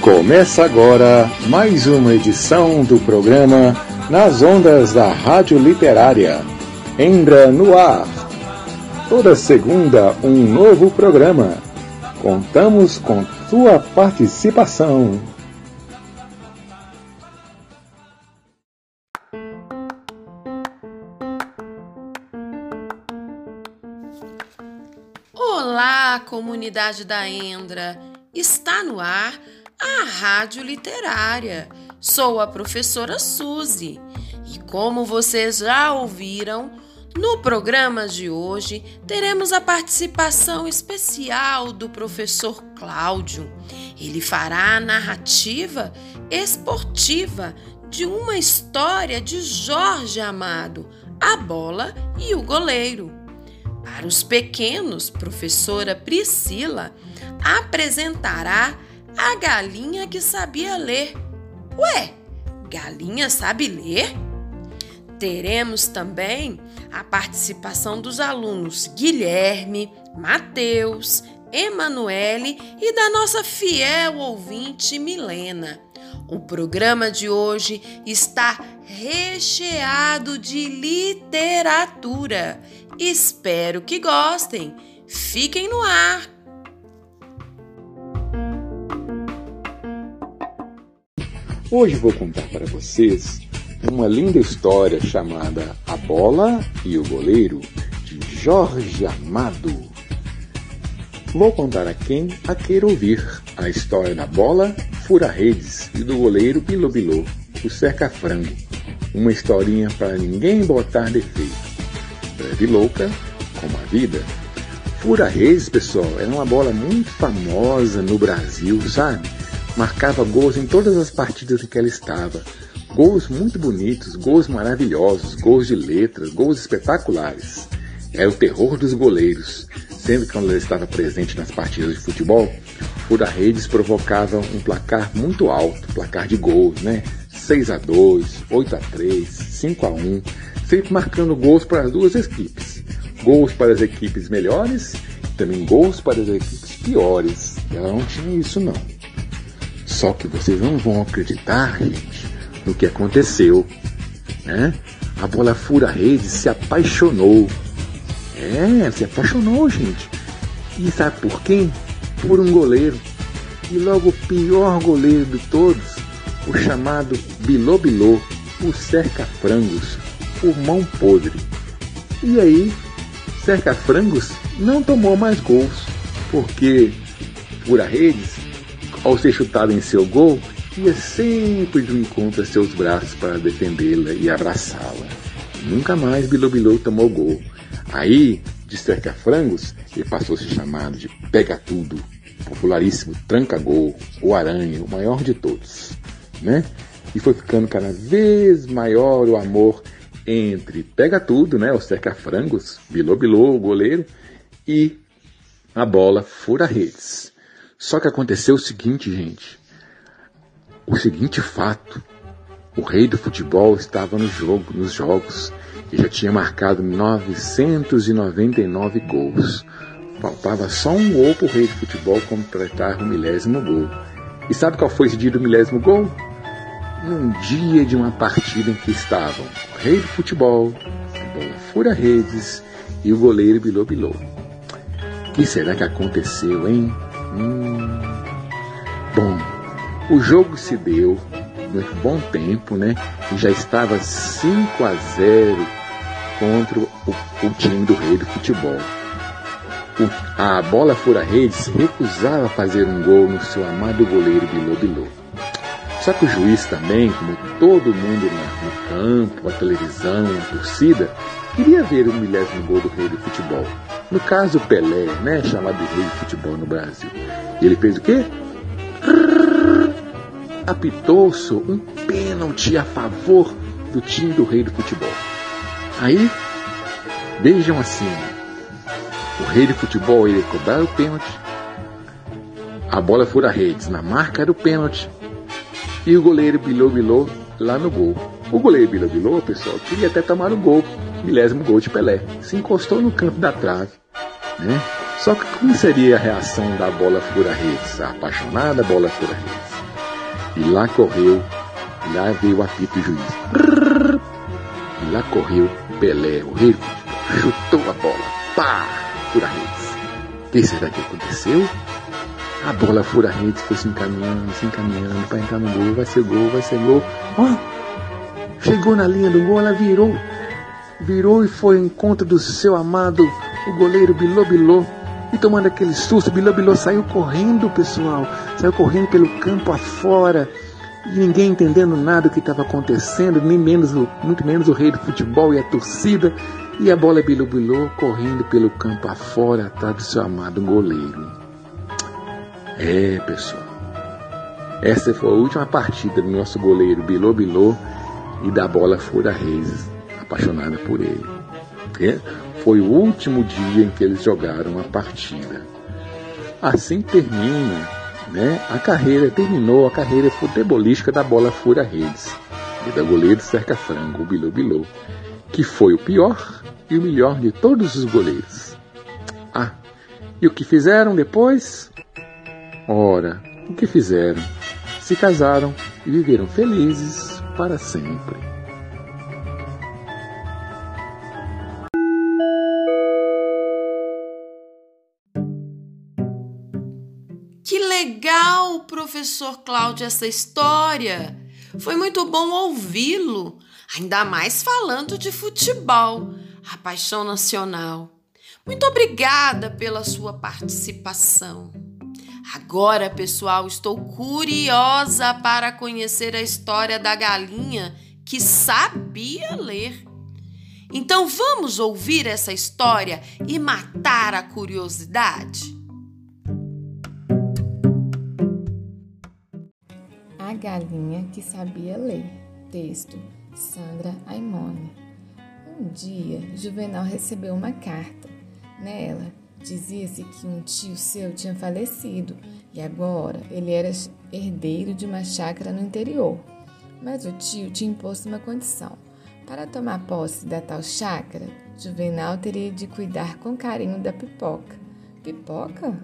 Começa agora mais uma edição do programa Nas Ondas da Rádio Literária. Embra no ar. Toda segunda, um novo programa. Contamos com sua participação. Olá, comunidade da Endra! Está no ar a Rádio Literária. Sou a professora Suzy e, como vocês já ouviram, no programa de hoje teremos a participação especial do professor Cláudio. Ele fará a narrativa esportiva de uma história de Jorge Amado, a bola e o goleiro. Para os pequenos, professora Priscila apresentará a galinha que sabia ler. Ué, galinha sabe ler? Teremos também a participação dos alunos Guilherme, Mateus, Emanuele e da nossa fiel ouvinte Milena. O programa de hoje está recheado de literatura. Espero que gostem. Fiquem no ar Hoje vou contar para vocês uma linda história chamada A Bola e o Goleiro, de Jorge Amado. Vou contar a quem a queira ouvir a história da bola fura-redes e do goleiro Bilobilô, o cerca-frango. Uma historinha para ninguém botar defeito. Breve louca, como a vida. Fura-redes, pessoal, era uma bola muito famosa no Brasil, sabe? Marcava gols em todas as partidas em que ela estava. Gols muito bonitos, gols maravilhosos, gols de letras, gols espetaculares. Era o terror dos goleiros, sendo que ela estava presente nas partidas de futebol, Fura Redes provocava um placar muito alto, placar de gols, né? 6 a 2, 8 a 3, 5 a 1, sempre marcando gols para as duas equipes. Gols para as equipes melhores também gols para as equipes piores. Ela não tinha isso não. Só que vocês não vão acreditar, gente, no que aconteceu. Né? A bola fura-rede se apaixonou. É, se apaixonou, gente. E sabe por quem? Por um goleiro. E logo o pior goleiro de todos, o chamado Bilô Bilô, o cerca-frangos, o mão podre. E aí, cerca-frangos não tomou mais gols, porque fura-redes ao ser chutado em seu gol, ia sempre de um encontro a seus braços para defendê-la e abraçá-la. Nunca mais Bilobilou tomou gol. Aí, de cerca-frangos, ele passou a ser chamado de Pega Tudo, popularíssimo Tranca-Gol, o Aranha, o maior de todos. Né? E foi ficando cada vez maior o amor entre Pega Tudo, né, o cerca-frangos, Bilobilou, o goleiro, e a bola fura-redes. Só que aconteceu o seguinte, gente. O seguinte fato. O rei do futebol estava no jogo, nos jogos e já tinha marcado 999 gols. Faltava só um gol para o rei do futebol completar o milésimo gol. E sabe qual foi esse dia do milésimo gol? Num dia de uma partida em que estavam o rei do futebol, a bola fura-redes e o goleiro Bilô. O que será que aconteceu, hein? Hum. Bom, o jogo se deu muito bom tempo, né? Já estava 5 a 0 contra o, o time do rei do futebol. O, a bola fora redes recusava fazer um gol no seu amado goleiro Bilô Bilô. Só que o juiz também, como todo mundo no, no campo, a televisão, a torcida, queria ver o milésimo gol do rei do futebol. No caso, Pelé, né, chamado rei de futebol no Brasil. E ele fez o quê? Apitou-se um pênalti a favor do time do rei do futebol. Aí, vejam assim, o rei de futebol ele cobrar o pênalti, a bola fura redes, na marca do pênalti, e o goleiro bilou bilou lá no gol. O goleiro bilou, pessoal, queria até tomar o gol, milésimo gol de Pelé. Se encostou no canto da trave né? Só que como seria a reação da bola fura-redes, a apaixonada bola fura-redes? E lá correu, lá veio o apito do juiz. E lá correu Pelé, o rei, chutou a bola. Pá! Fura redes. O que será que aconteceu? A bola fura redes, foi se encaminhando, se encaminhando para entrar no gol. Vai ser gol, vai ser gol. Ó! Chegou na linha do gol, ela virou. Virou e foi ao encontro do seu amado, o goleiro Bilô Bilô. E tomando aquele susto, Bilô Bilô saiu correndo, pessoal. Saiu correndo pelo campo afora. E ninguém entendendo nada do que estava acontecendo, nem menos, muito menos o rei do futebol e a torcida. E a bola Bilô Bilô correndo pelo campo afora, atrás do seu amado goleiro. É, pessoal. Essa foi a última partida do nosso goleiro Bilô Bilô e da bola Fura Reis, apaixonada por ele. Foi o último dia em que eles jogaram a partida. Assim termina né, a carreira, terminou a carreira futebolística da bola Fura Redes e da goleiro Cerca Frango, o Bilô Bilô, que foi o pior e o melhor de todos os goleiros. Ah, e o que fizeram depois? Ora, o que fizeram? Se casaram e viveram felizes para sempre. Que legal, professor Cláudio, essa história. Foi muito bom ouvi-lo, ainda mais falando de futebol, a paixão nacional. Muito obrigada pela sua participação. Agora, pessoal, estou curiosa para conhecer a história da galinha que sabia ler. Então vamos ouvir essa história e matar a curiosidade? A galinha que sabia ler. Texto: Sandra Aimone. Um dia, Juvenal recebeu uma carta. Nela, Dizia-se que um tio seu tinha falecido e agora ele era herdeiro de uma chácara no interior. Mas o tio tinha imposto uma condição. Para tomar posse da tal chácara, Juvenal teria de cuidar com carinho da pipoca. Pipoca?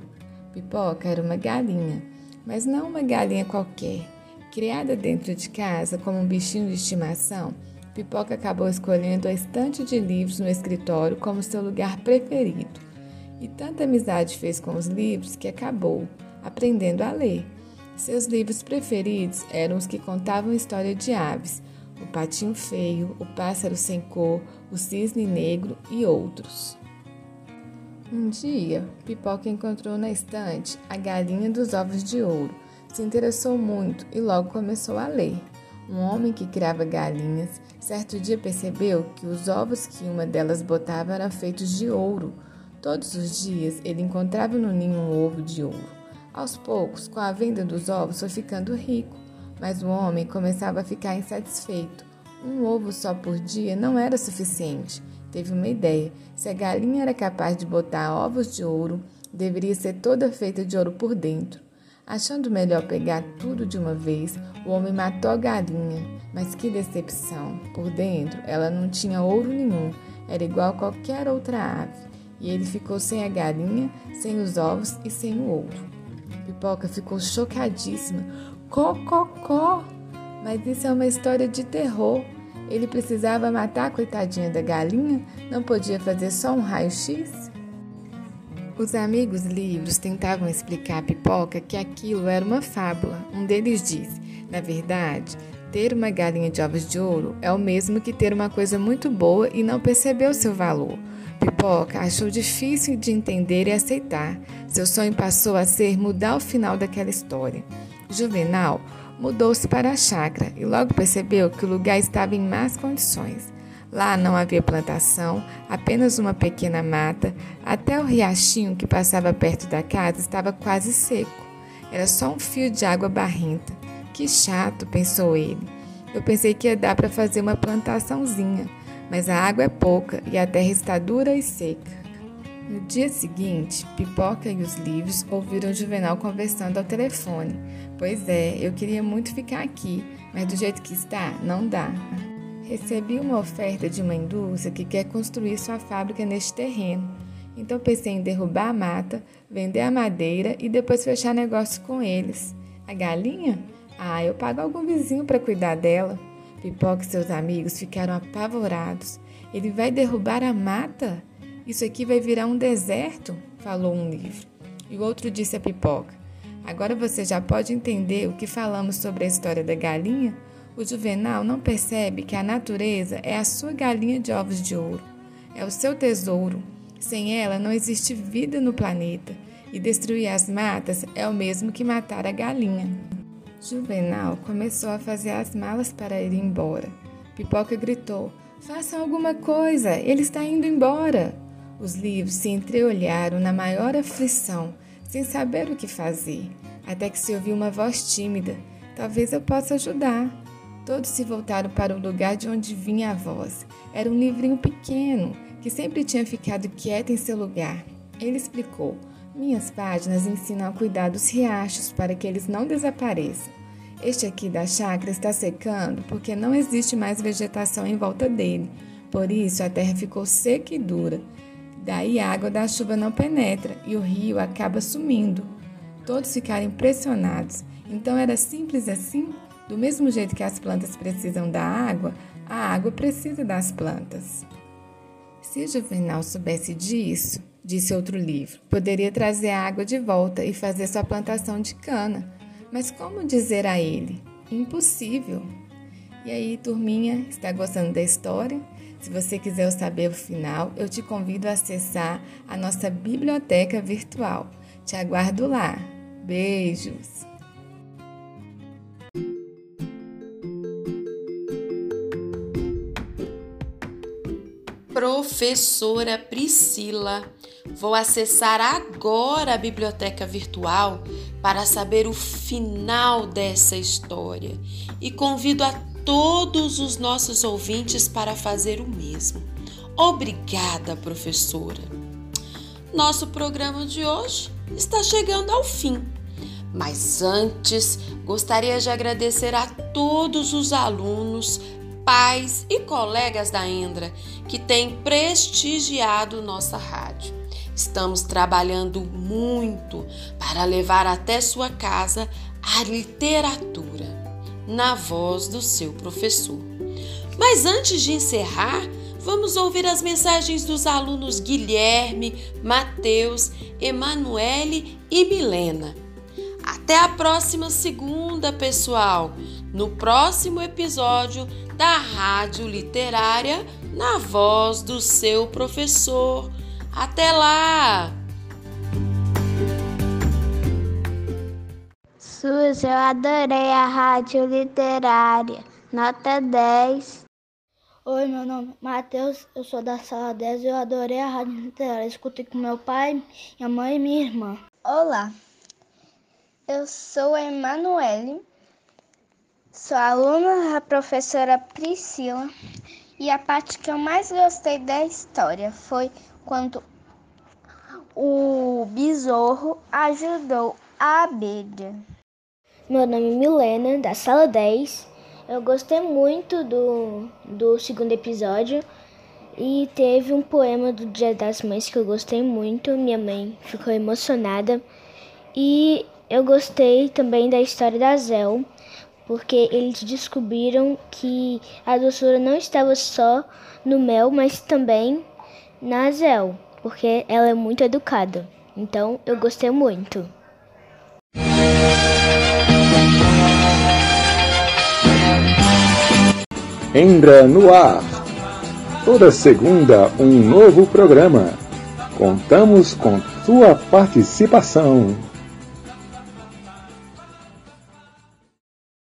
Pipoca era uma galinha, mas não uma galinha qualquer. Criada dentro de casa como um bichinho de estimação, Pipoca acabou escolhendo a estante de livros no escritório como seu lugar preferido. E tanta amizade fez com os livros que acabou aprendendo a ler. Seus livros preferidos eram os que contavam história de aves, o patinho feio, o pássaro sem cor, o cisne negro e outros. Um dia, Pipoca encontrou na estante a galinha dos ovos de ouro. Se interessou muito e logo começou a ler. Um homem que criava galinhas, certo dia percebeu que os ovos que uma delas botava eram feitos de ouro. Todos os dias ele encontrava no ninho um ovo de ouro. Aos poucos, com a venda dos ovos, foi ficando rico, mas o homem começava a ficar insatisfeito. Um ovo só por dia não era suficiente. Teve uma ideia: se a galinha era capaz de botar ovos de ouro, deveria ser toda feita de ouro por dentro. Achando melhor pegar tudo de uma vez, o homem matou a galinha. Mas que decepção! Por dentro, ela não tinha ouro nenhum, era igual a qualquer outra ave e ele ficou sem a galinha, sem os ovos e sem o ouro. Pipoca ficou chocadíssima. Cococó! Mas isso é uma história de terror. Ele precisava matar a coitadinha da galinha? Não podia fazer só um raio-x? Os amigos livros tentavam explicar a Pipoca que aquilo era uma fábula. Um deles disse: Na verdade, ter uma galinha de ovos de ouro é o mesmo que ter uma coisa muito boa e não perceber o seu valor. Pipoca achou difícil de entender e aceitar. Seu sonho passou a ser mudar o final daquela história. Juvenal mudou-se para a chácara e logo percebeu que o lugar estava em más condições. Lá não havia plantação, apenas uma pequena mata, até o riachinho que passava perto da casa estava quase seco. Era só um fio de água barrenta. Que chato, pensou ele. Eu pensei que ia dar para fazer uma plantaçãozinha mas a água é pouca e a terra está dura e seca. No dia seguinte, Pipoca e os livros ouviram Juvenal conversando ao telefone. Pois é, eu queria muito ficar aqui, mas do jeito que está, não dá. Recebi uma oferta de uma indústria que quer construir sua fábrica neste terreno. Então pensei em derrubar a mata, vender a madeira e depois fechar negócio com eles. A galinha? Ah, eu pago algum vizinho para cuidar dela. Pipoca e seus amigos ficaram apavorados. Ele vai derrubar a mata? Isso aqui vai virar um deserto, falou um livro. E o outro disse a Pipoca: Agora você já pode entender o que falamos sobre a história da galinha? O Juvenal não percebe que a natureza é a sua galinha de ovos de ouro. É o seu tesouro. Sem ela não existe vida no planeta. E destruir as matas é o mesmo que matar a galinha. Juvenal começou a fazer as malas para ir embora. Pipoca gritou: Façam alguma coisa, ele está indo embora. Os livros se entreolharam na maior aflição, sem saber o que fazer, até que se ouviu uma voz tímida: Talvez eu possa ajudar. Todos se voltaram para o lugar de onde vinha a voz. Era um livrinho pequeno, que sempre tinha ficado quieto em seu lugar. Ele explicou: Minhas páginas ensinam a cuidar dos riachos para que eles não desapareçam. Este aqui da chácara está secando porque não existe mais vegetação em volta dele. Por isso a terra ficou seca e dura. Daí a água da chuva não penetra e o rio acaba sumindo. Todos ficaram impressionados. Então era simples assim? Do mesmo jeito que as plantas precisam da água, a água precisa das plantas. Se Juvenal soubesse disso, disse outro livro, poderia trazer a água de volta e fazer sua plantação de cana. Mas como dizer a ele? Impossível. E aí, turminha, está gostando da história? Se você quiser saber o final, eu te convido a acessar a nossa biblioteca virtual. Te aguardo lá. Beijos! Professora Priscila, vou acessar agora a biblioteca virtual para saber o final dessa história e convido a todos os nossos ouvintes para fazer o mesmo. Obrigada, professora. Nosso programa de hoje está chegando ao fim. Mas antes, gostaria de agradecer a todos os alunos pais e colegas da Endra que têm prestigiado nossa rádio. Estamos trabalhando muito para levar até sua casa a literatura na voz do seu professor. Mas antes de encerrar, vamos ouvir as mensagens dos alunos Guilherme, Mateus, Emanuele e Milena. Até a próxima segunda, pessoal! No próximo episódio da Rádio Literária na voz do seu professor. Até lá! Suzy, eu adorei a Rádio Literária. Nota 10. Oi, meu nome é Matheus, eu sou da sala 10 e eu adorei a Rádio Literária. Escutei com meu pai, minha mãe e minha irmã. Olá, eu sou a Emanuele Sou aluna da professora Priscila e a parte que eu mais gostei da história foi quando o besouro ajudou a abelha. Meu nome é Milena, da sala 10. Eu gostei muito do, do segundo episódio e teve um poema do Dia das Mães que eu gostei muito. Minha mãe ficou emocionada. E eu gostei também da história da Zel porque eles descobriram que a doçura não estava só no mel, mas também na Zel, porque ela é muito educada. Então eu gostei muito. Embra no ar. Toda segunda, um novo programa. Contamos com sua participação.